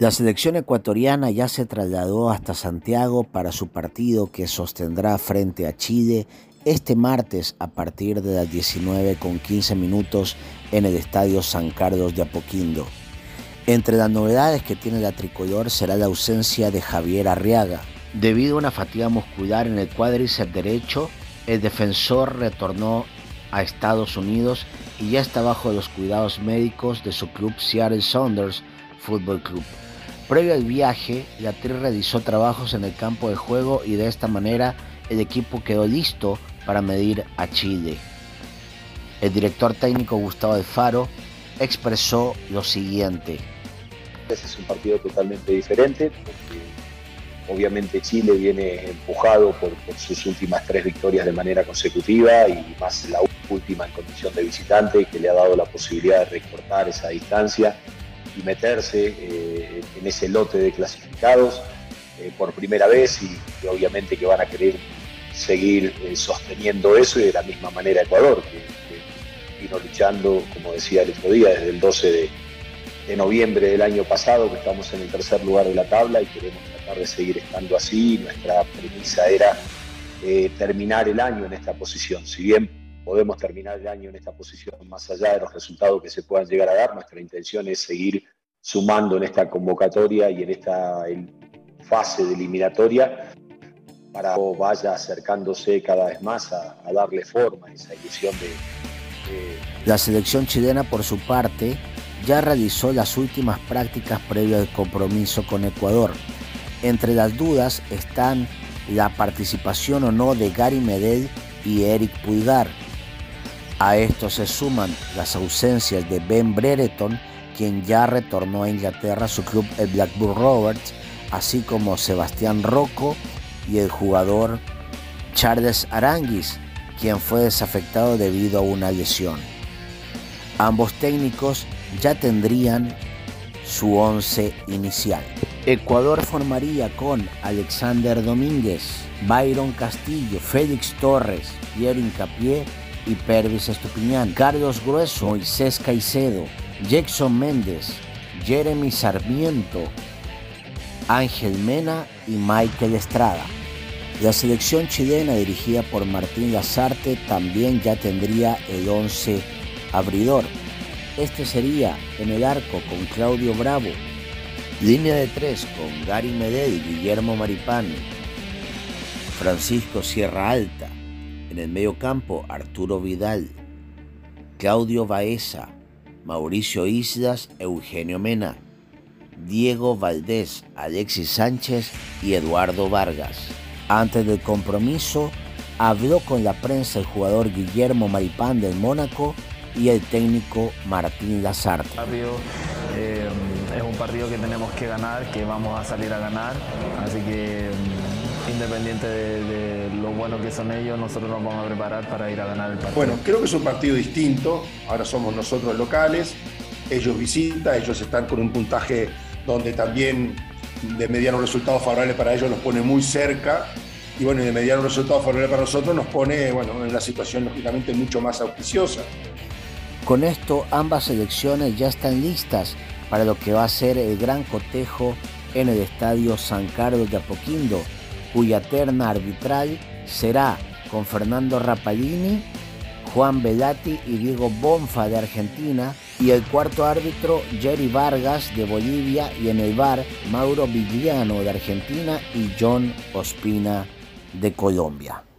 La selección ecuatoriana ya se trasladó hasta Santiago para su partido que sostendrá frente a Chile este martes a partir de las 19 con 15 minutos en el Estadio San Carlos de Apoquindo. Entre las novedades que tiene la tricolor será la ausencia de Javier Arriaga. Debido a una fatiga muscular en el cuádriceps derecho, el defensor retornó a Estados Unidos y ya está bajo los cuidados médicos de su club Seattle Saunders Football Club. Previo al viaje, la TRI realizó trabajos en el campo de juego y de esta manera el equipo quedó listo para medir a Chile. El director técnico Gustavo Alfaro expresó lo siguiente. Ese es un partido totalmente diferente, porque obviamente Chile viene empujado por, sus últimas tres victorias de manera consecutiva y más la última en condición de visitante, que le ha dado la posibilidad de recortar esa distancia y meterse eh, en ese lote de clasificados eh, por primera vez y, obviamente que van a querer seguir eh, sosteniendo eso y de la misma manera Ecuador, que, vino luchando, como decía el otro día, desde el 12 de de noviembre del año pasado, que estamos en el tercer lugar de la tabla y queremos tratar de seguir estando así. Nuestra premisa era eh, terminar el año en esta posición. Si bien podemos terminar el año en esta posición, más allá de los resultados que se puedan llegar a dar, nuestra intención es seguir sumando en esta convocatoria y en esta fase de eliminatoria para que vaya acercándose cada vez más a, darle forma a esa ilusión de... La selección chilena, por su parte, ya realizó las últimas prácticas previo al compromiso con Ecuador. Entre las dudas están la participación o no de Gary Medel y Eric Pulgar. A esto se suman las ausencias de Ben Brereton, quien ya retornó a Inglaterra su club el Blackburn Roberts, así como Sebastián Rocco y el jugador Charles Aranguis, quien fue desafectado debido a una lesión. Ambos técnicos ya tendrían su once inicial. Ecuador formaría con Alexander Domínguez, Byron Castillo, Félix Torres, Pierre Incapié y Pervis Estupiñán, Carlos Grueso, Moisés Caicedo, Jackson Méndez, Jeremy Sarmiento, Ángel Mena y Michael Estrada. La selección chilena dirigida por Martín Lazarte también ya tendría el once abridor. Este sería en el arco con Claudio Bravo. Línea de tres con Gary Medel, Guillermo Maripán, Francisco Sierra Alta. En el medio campo, Arturo Vidal, Claudio Baeza, Mauricio Islas, Eugenio Mena, Diego Valdés, Alexis Sánchez y Eduardo Vargas. Antes del compromiso, habló con la prensa el jugador Guillermo Maripán del Mónaco y el técnico Martín Lazarte. Eh, es un partido que tenemos que ganar, que vamos a salir a ganar, así que mm, independiente de, lo bueno que son ellos, nosotros nos vamos a preparar para ir a ganar el partido. Bueno, creo que es un partido distinto, ahora somos nosotros locales, ellos visitan, ellos están con un puntaje donde también de mediano resultado favorable para ellos nos pone muy cerca y bueno, de mediano resultado favorable para nosotros nos pone bueno, en la situación lógicamente mucho más auspiciosa. Con esto, ambas selecciones ya están listas para lo que va a ser el gran cotejo en el estadio San Carlos de Apoquindo, cuya terna arbitral será con Fernando Rapalini, Juan Velati y Diego Bonfa de Argentina, y el cuarto árbitro Jerry Vargas de Bolivia y en el bar Mauro Vigliano de Argentina y John Ospina de Colombia.